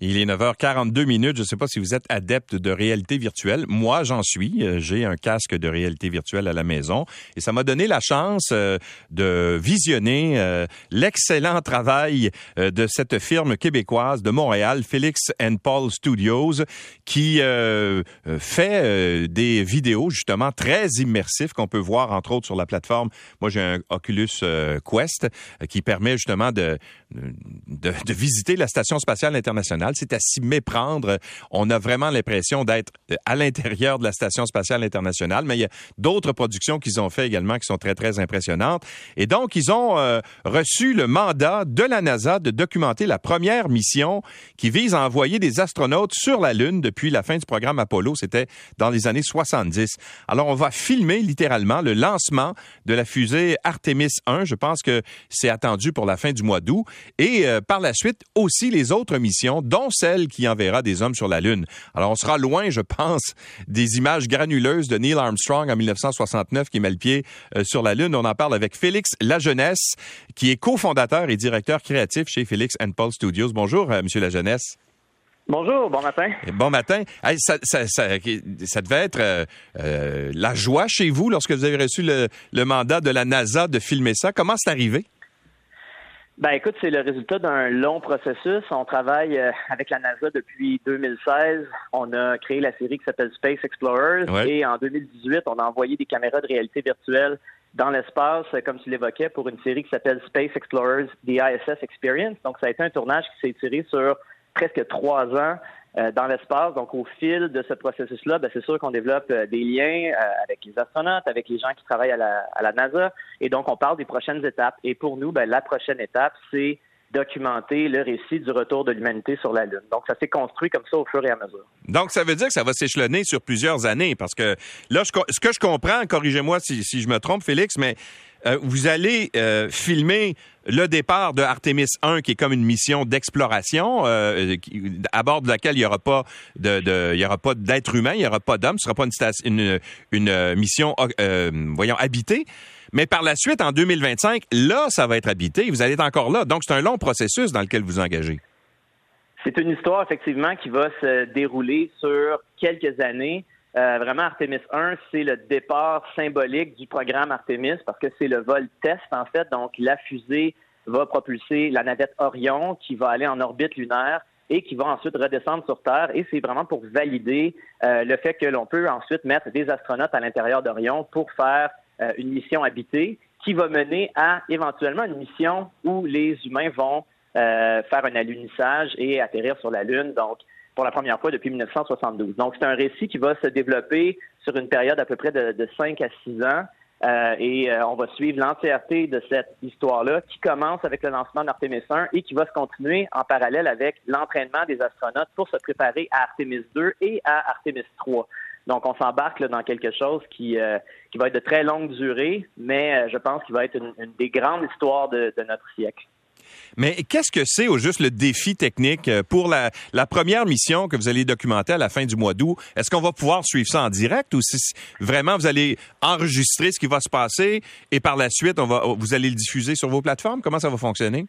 Il est 9h42 minutes. Je ne sais pas si vous êtes adepte de réalité virtuelle. Moi, j'en suis. Euh, j'ai un casque de réalité virtuelle à la maison et ça m'a donné la chance euh, de visionner euh, l'excellent travail de cette firme québécoise de Montréal, Felix and Paul Studios, qui fait des vidéos justement très immersifs qu'on peut voir entre autres sur la plateforme. Moi, j'ai un Oculus Quest qui permet justement de, de visiter la station spatiale internationale c'est à s'y méprendre. On a vraiment l'impression d'être euh, à l'intérieur de la Station spatiale internationale, mais il y a d'autres productions qu'ils ont fait également qui sont très, très impressionnantes. Et donc, ils ont euh, reçu le mandat de la NASA de documenter la première mission qui vise à envoyer des astronautes sur la Lune depuis la fin du programme Apollo. C'était dans les années 70. Alors, on va filmer littéralement le lancement de la fusée Artemis 1. Je pense que c'est attendu pour la fin du mois d'août. Et euh, par la suite, aussi les autres missions, dont celle qui enverra des hommes sur la Lune. Alors, on sera loin, je pense, des images granuleuses de Neil Armstrong en 1969 qui met le pied euh, sur la Lune. On en parle avec Félix Lajeunesse, qui est cofondateur et directeur créatif chez Félix and Paul Studios. Bonjour, euh, Monsieur Lajeunesse. Bonjour, bon matin. Bon matin. ça, devait être euh, la joie chez vous lorsque vous avez reçu le, le, mandat de la NASA de filmer ça. Comment c'est arrivé? Ben écoute, c'est le résultat d'un long processus. On travaille euh, avec la NASA depuis 2016. On a créé la série qui s'appelle Space Explorers et en 2018, on a envoyé des caméras de réalité virtuelle dans l'espace, euh, comme tu l'évoquais, pour une série qui s'appelle Space Explorers The ISS Experience. Donc ça a été un tournage qui s'est tiré sur presque trois ans dans l'espace. Donc, au fil de ce processus-là, ben, c'est sûr qu'on développe euh, des liens euh, avec les astronautes, avec les gens qui travaillent à la, NASA. Et donc, on parle des prochaines étapes. Et pour nous, ben, la prochaine étape, c'est documenter le récit du retour de l'humanité sur la Lune. Donc, ça s'est construit comme ça au fur et à mesure. Donc, ça veut dire que ça va s'échelonner sur plusieurs années, parce que là, ce que je comprends, corrigez-moi si, je me trompe, Félix, mais euh, vous allez euh, filmer le départ de Artemis 1, qui est comme une mission d'exploration, euh, à bord de laquelle il n'y aura pas de, il y aura pas d'être humain, il n'y aura pas d'homme, ce sera pas une, une, une mission, voyons, habitée. Mais par la suite, en 2025, là, ça va être habité. Vous allez être encore là. Donc, c'est un long processus dans lequel vous engagez. C'est une histoire, effectivement, qui va se dérouler sur quelques années. Euh, vraiment, Artemis 1, c'est le départ symbolique du programme Artemis parce que c'est le vol test, en fait. Donc, la fusée va propulser la navette Orion qui va aller en orbite lunaire et qui va ensuite redescendre sur Terre. Et c'est vraiment pour valider euh, le fait que l'on peut ensuite mettre des astronautes à l'intérieur d'Orion pour faire euh, une mission habitée qui va mener à éventuellement une mission où les humains vont faire un alunissage et atterrir sur la Lune. Donc, pour la première fois depuis 1972. Donc, c'est un récit qui va se développer sur une période à peu près de, de 5 à 6 ans. Euh, et euh, on va suivre l'entièreté de cette histoire-là qui commence avec le lancement d'Artemis 1 et qui va se continuer en parallèle avec l'entraînement des astronautes pour se préparer à Artemis 2 et à Artemis 3. Donc, on s'embarque dans quelque chose qui, euh, qui va être de très longue durée, mais je pense qu'il va être une, des grandes histoires de notre siècle. Mais qu'est-ce que c'est au juste le défi technique euh, pour la, première mission que vous allez documenter à la fin du mois d'août? Est-ce qu'on va pouvoir suivre ça en direct ou si vraiment vous allez enregistrer ce qui va se passer et par la suite, on va, vous allez le diffuser sur vos plateformes? Comment ça va fonctionner?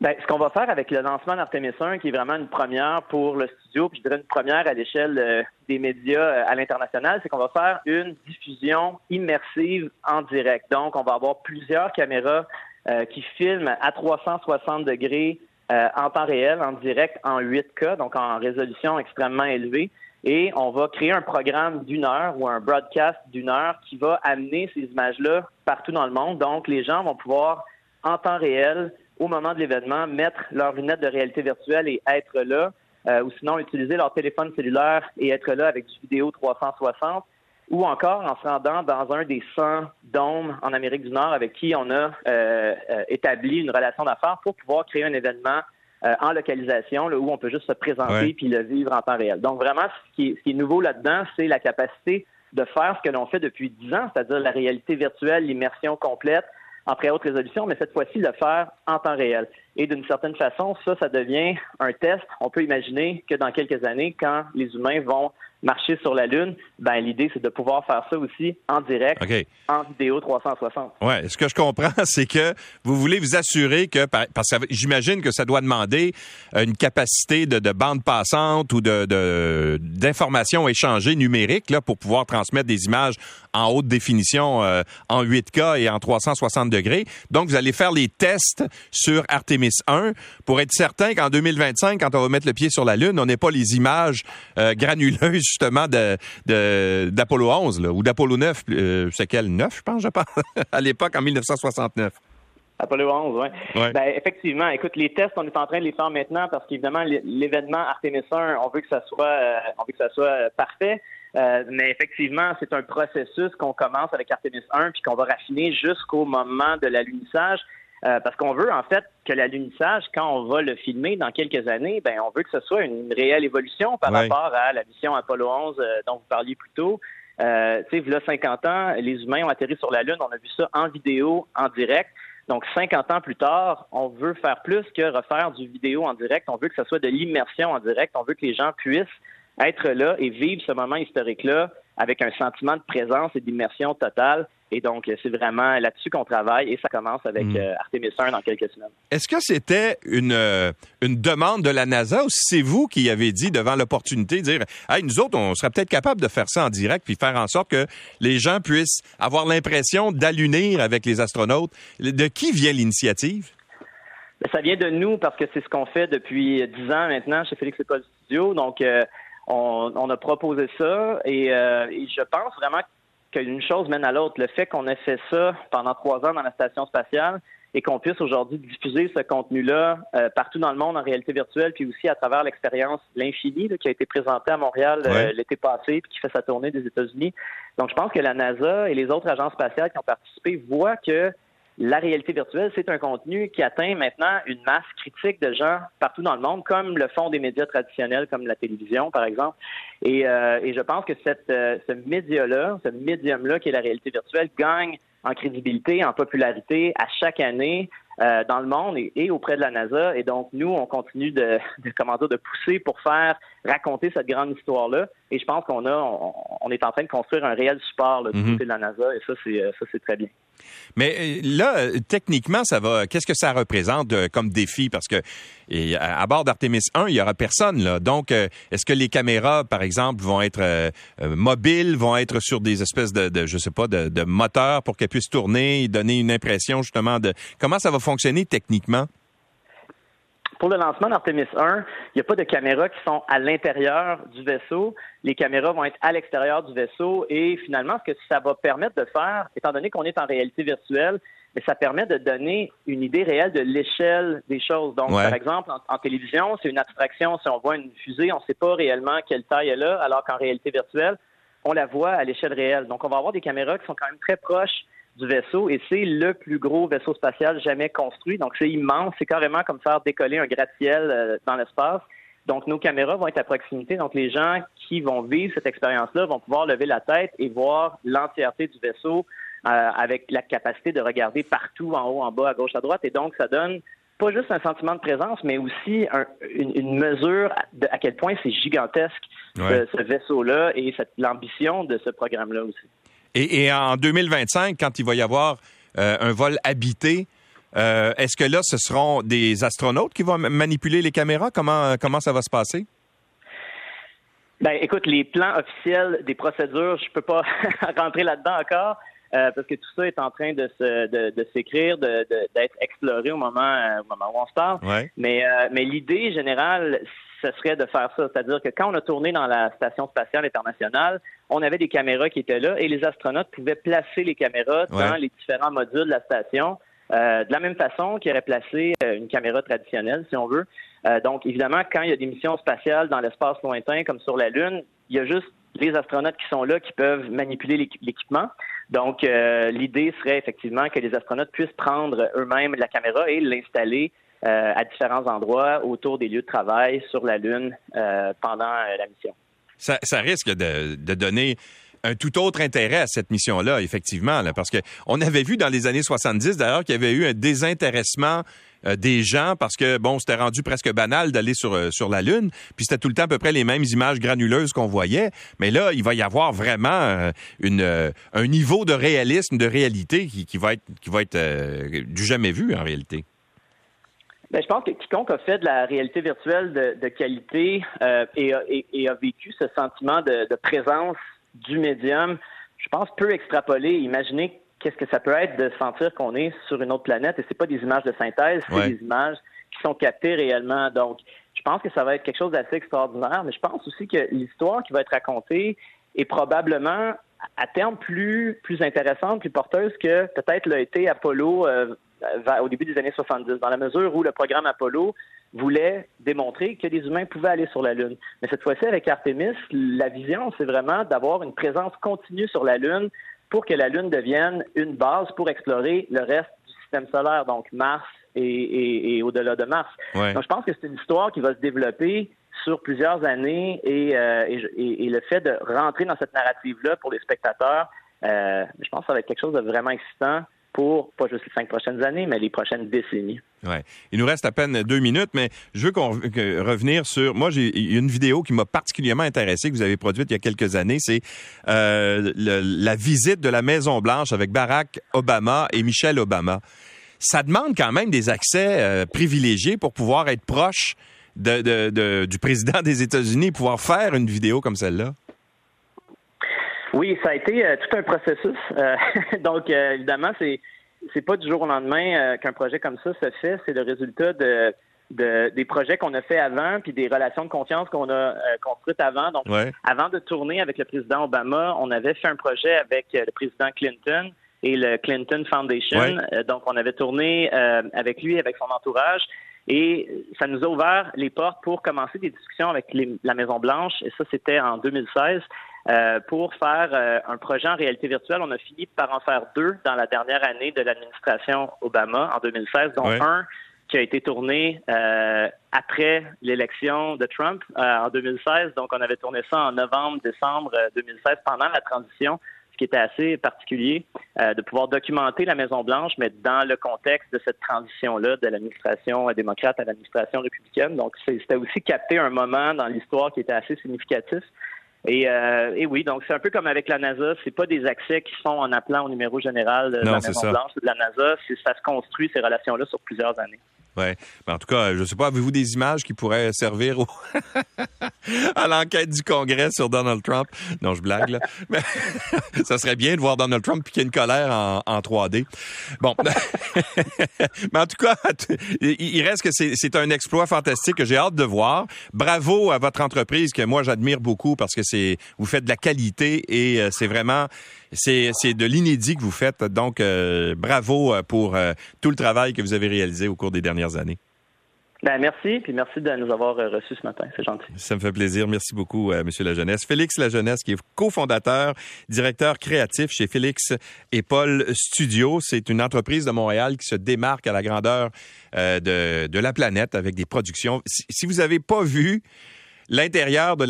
Ben, ce qu'on va faire avec le lancement d'Artemis 1, qui est vraiment une première pour le studio, puis je dirais une première à l'échelle euh, des médias euh, à l'international, c'est qu'on va faire une diffusion immersive en direct. Donc, on va avoir plusieurs caméras euh, qui filme à 360 degrés euh, en temps réel, en direct, en 8K, donc en résolution extrêmement élevée. Et on va créer un programme d'une heure ou un broadcast d'une heure qui va amener ces images-là partout dans le monde. Donc, les gens vont pouvoir, en temps réel, au moment de l'événement, mettre leurs lunettes de réalité virtuelle et être là, euh, ou sinon utiliser leur téléphone cellulaire et être là avec du vidéo 360 ou encore en se rendant dans un des 100 dômes en Amérique du Nord avec qui on a euh, euh, établi une relation d'affaires pour pouvoir créer un événement euh, en localisation où on peut juste se présenter puis le vivre en temps réel. Donc vraiment, ce qui est, nouveau là-dedans, c'est la capacité de faire ce que l'on fait depuis 10 ans, c'est-à-dire la réalité virtuelle, l'immersion complète en haute résolution, mais cette fois-ci le faire en temps réel. Et d'une certaine façon, ça, ça devient un test. On peut imaginer que dans quelques années, quand les humains vont marcher sur la Lune, ben l'idée c'est de pouvoir faire ça aussi en direct, en vidéo 360. Ouais, ce que je comprends, c'est que vous voulez vous assurer que parce que j'imagine que ça doit demander une capacité de, bande passante ou de d'informations échangées numériques là pour pouvoir transmettre des images en haute définition euh, en 8K et en 360 degrés. Donc vous allez faire les tests sur Artemis 1 pour être certain qu'en 2025 quand on va mettre le pied sur la lune, on n'ait pas les images euh, granuleuses justement de, d'Apollo 11 là, ou d'Apollo 9, euh, c'est quel 9 je pense je pense à l'époque en 1969. Apollo 11, oui. Ouais. Ben, effectivement, écoute, les tests, on est en train de les faire maintenant parce qu'évidemment, l'événement Artemis 1, on veut que ça soit, euh, on veut que ça soit parfait. Euh, mais effectivement, c'est un processus qu'on commence avec Artemis 1 puis qu'on va raffiner jusqu'au moment de l'alunissage. Euh, parce qu'on veut en fait que l'alunissage, quand on va le filmer dans quelques années, ben on veut que ce soit une réelle évolution par rapport à la mission Apollo 11 euh, dont vous parliez plus tôt. Euh, tu sais, a 50 ans, les humains ont atterri sur la Lune. On a vu ça en vidéo, en direct. Donc, 50 ans plus tard, on veut faire plus que refaire du vidéo en direct. On veut que ce soit de l'immersion en direct. On veut que les gens puissent être là et vivre ce moment historique-là avec un sentiment de présence et d'immersion totale. Et donc, c'est vraiment là-dessus qu'on travaille et ça commence avec hmm. euh, Artemis 1 dans quelques semaines. Est-ce que c'était une, euh, une demande de la NASA ou c'est vous qui avez dit devant l'opportunité de dire hey, nous autres, on serait peut-être capable de faire ça en direct puis faire en sorte que les gens puissent avoir l'impression d'allunir avec les astronautes? De qui vient l'initiative? Ben, ça vient de nous parce que c'est ce qu'on fait depuis dix ans maintenant chez Félix École Studio. Donc, euh, on, a proposé ça et, je pense vraiment qu'une chose mène à l'autre. Le fait qu'on ait fait ça pendant trois ans dans la station spatiale et qu'on puisse aujourd'hui diffuser ce contenu-là euh, partout dans le monde en réalité virtuelle, puis aussi à travers l'expérience L'Infini qui a été présentée à Montréal euh, l'été passé, puis qui fait sa tournée des États-Unis. Donc, je pense que la NASA et les autres agences spatiales qui ont participé voient que la réalité virtuelle, c'est un contenu qui atteint maintenant une masse critique de gens partout dans le monde, comme le font des médias traditionnels, comme la télévision, par exemple. Et, euh, je pense que cette, euh, ce média-là, ce médium-là, qui est la réalité virtuelle, gagne en crédibilité, en popularité à chaque année euh, dans le monde et, auprès de la NASA. Et donc, nous, on continue de, de, comment dire, de pousser pour faire raconter cette grande histoire-là. Et je pense qu'on a, on, est en train de construire un réel support là, du mhm. côté de la NASA. Et ça, c'est, ça, c'est très bien. Mais euh, là, techniquement, ça va. Qu'est-ce que ça représente euh, comme défi? Parce que à bord d'Artemis 1, il y aura personne là. Donc, est-ce que les caméras, par exemple, vont être mobiles, vont être sur des espèces de, de je sais pas, de, de moteurs pour qu'elles puissent tourner et donner une impression justement de comment ça va fonctionner techniquement? Pour le lancement d'Artemis 1, il n'y a pas de caméras qui sont à l'intérieur du vaisseau. Les caméras vont être à l'extérieur du vaisseau et finalement, ce que ça va permettre de faire, étant donné qu'on est en réalité virtuelle, ça permet de donner une idée réelle de l'échelle des choses. Donc, par exemple, en, télévision, c'est une abstraction. Si on voit une fusée, on ne sait pas réellement quelle taille elle a, alors qu'en réalité virtuelle, on la voit à l'échelle réelle. Donc, on va avoir des caméras qui sont quand même très proches du vaisseau et c'est le plus gros vaisseau spatial jamais construit. Donc c'est immense, c'est carrément comme faire décoller un gratte-ciel euh, dans l'espace. Donc nos caméras vont être à proximité. Donc les gens qui vont vivre cette expérience-là vont pouvoir lever la tête et voir l'entièreté du vaisseau euh, avec la capacité de regarder partout, en haut, en bas, à gauche, à droite. Et donc ça donne pas juste un sentiment de présence, mais aussi une, mesure de, à quel point c'est gigantesque ce, vaisseau-là et l'ambition de ce programme-là aussi. Et, en 2025, quand il va y avoir euh, un vol habité, euh, est-ce que là, ce seront des astronautes qui vont manipuler les caméras? Comment, comment ça va se passer? Ben, écoute, les plans officiels des procédures, je peux pas rentrer là-dedans encore. Euh, parce que tout ça est en train de se de, s'écrire, de, d'être exploré au moment, au moment où on se parle. Mais, mais l'idée générale, ce serait de faire ça. C'est-à-dire que quand on a tourné dans la Station spatiale internationale, on avait des caméras qui étaient là et les astronautes pouvaient placer les caméras dans les différents modules de la station. Euh, de la même façon qu'ils auraient placé euh, une caméra traditionnelle, si on veut. Euh, donc, évidemment, quand il y a des missions spatiales dans l'espace lointain, comme sur la Lune, il y a juste les astronautes qui sont là qui peuvent manipuler l'équipement. Donc, l'idée serait effectivement que les astronautes puissent prendre eux-mêmes la caméra et l'installer euh, à différents endroits autour des lieux de travail sur la Lune euh, pendant euh, la mission. Ça, risque de, donner un tout autre intérêt à cette mission-là, effectivement, parce que on avait vu dans les années 70, d'ailleurs, qu'il y avait eu un désintéressement des gens parce que bon, c'était rendu presque banal d'aller sur sur la lune, puis c'était tout le temps à peu près les mêmes images granuleuses qu'on voyait, mais là, il va y avoir vraiment une un niveau de réalisme, de réalité qui va être qui va être du jamais vu en réalité. Ben, je pense que quiconque a fait de la réalité virtuelle de, qualité et, et, a vécu ce sentiment de, de présence du médium, je pense peut extrapoler, imaginer qu'est-ce que ça peut être de sentir qu'on est sur une autre planète et c'est pas des images de synthèse, c'est des images qui sont captées réellement. Donc, je pense que ça va être quelque chose d'assez extraordinaire, mais je pense aussi que l'histoire qui va être racontée est probablement à terme plus plus intéressante, plus porteuse que peut-être l'a été Apollo euh, au début des années 70, dans la mesure où le programme Apollo voulait démontrer que les humains pouvaient aller sur la Lune. Mais cette fois-ci, avec Artemis, la vision, c'est vraiment d'avoir une présence continue sur la Lune pour que la Lune devienne une base pour explorer le reste du système solaire, donc Mars et, au-delà de Mars. Donc, je pense que c'est une histoire qui va se développer sur plusieurs années et, euh, le fait de rentrer dans cette narrative-là pour les spectateurs, euh, je pense que ça va être quelque chose de vraiment excitant pour pas juste les cinq prochaines années, mais les prochaines décennies. Ouais. Il nous reste à peine deux minutes, mais je veux qu'on revenir sur. Moi, j'ai une vidéo qui m'a particulièrement intéressé que vous avez produite il y a quelques années. C'est euh, la visite de la Maison Blanche avec Barack Obama et Michelle Obama. Ça demande quand même des accès euh, privilégiés pour pouvoir être proche du président des États-Unis pouvoir faire une vidéo comme celle-là. Oui, ça a été euh, tout un processus. Euh, donc, euh, évidemment, c'est c'est pas du jour au lendemain qu'un projet comme ça se fait. C'est le résultat de, de des projets qu'on a fait avant, puis des relations de confiance qu'on a construites avant. Donc, avant de tourner avec le président Obama, on avait fait un projet avec le président Clinton et le Clinton Foundation. donc, on avait tourné avec lui, avec son entourage. Et ça nous a ouvert les portes pour commencer des discussions avec la Maison Blanche. Et ça, c'était en 2016. Euh, pour faire euh, un projet en réalité virtuelle. On a fini par en faire deux dans la dernière année de l'administration Obama en 2016, dont un qui a été tourné euh, après l'élection de Trump en 2016. Donc, on avait tourné ça en novembre, décembre 2016 pendant la transition, ce qui était assez particulier de pouvoir documenter la Maison Blanche, mais dans le contexte de cette transition-là de l'administration démocrate à l'administration républicaine. Donc, c'était aussi capter un moment dans l'histoire qui était assez significatif. Et, euh, et, oui, donc c'est un peu comme avec la NASA, c'est pas des accès qui sont en appelant au numéro général de la Maison Blanche. De la NASA, ça se construit ces relations-là sur plusieurs années. Ouais. en tout cas, je sais pas, avez-vous des images qui pourraient servir à l'enquête du Congrès sur Donald Trump? Non, je blague, là. Mais ça serait bien de voir Donald Trump piquer une colère en, en 3D. Bon. Mais en tout cas, il reste que c'est un exploit fantastique que j'ai hâte de voir. Bravo à votre entreprise que moi j'admire beaucoup parce que c'est vous faites de la qualité et euh, c'est vraiment c'est de l'inédit que vous faites. Donc euh, bravo euh, pour tout le travail que vous avez réalisé au cours des dernières années. Ben, merci, puis merci de nous avoir reçus ce matin. C'est gentil. Ça me fait plaisir. Merci beaucoup, M. Monsieur Lajeunesse. Félix Lajeunesse, qui est cofondateur, directeur créatif chez Félix et Paul Studio. C'est une entreprise de Montréal qui se démarque à la grandeur de, de la planète avec des productions. Si, si vous n'avez pas vu l'intérieur de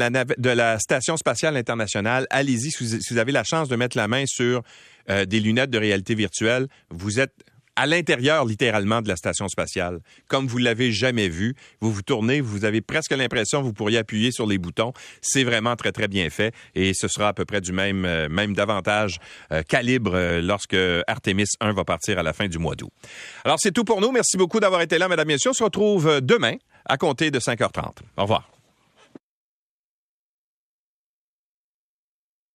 la, Station spatiale internationale. Allez-y si, vous avez la chance de mettre la main sur euh, des lunettes de réalité virtuelle. Vous êtes à l'intérieur littéralement de la station spatiale, comme vous l'avez jamais vu. Vous vous tournez, vous avez presque l'impression que vous pourriez appuyer sur les boutons. C'est vraiment très très bien fait et ce sera à peu près du même euh, même davantage euh, calibre lorsque Artemis 1 va partir à la fin du mois d'août. Alors c'est tout pour nous. Merci beaucoup d'avoir été là, mesdames et messieurs. On se retrouve demain à compter de 5h30. Au revoir.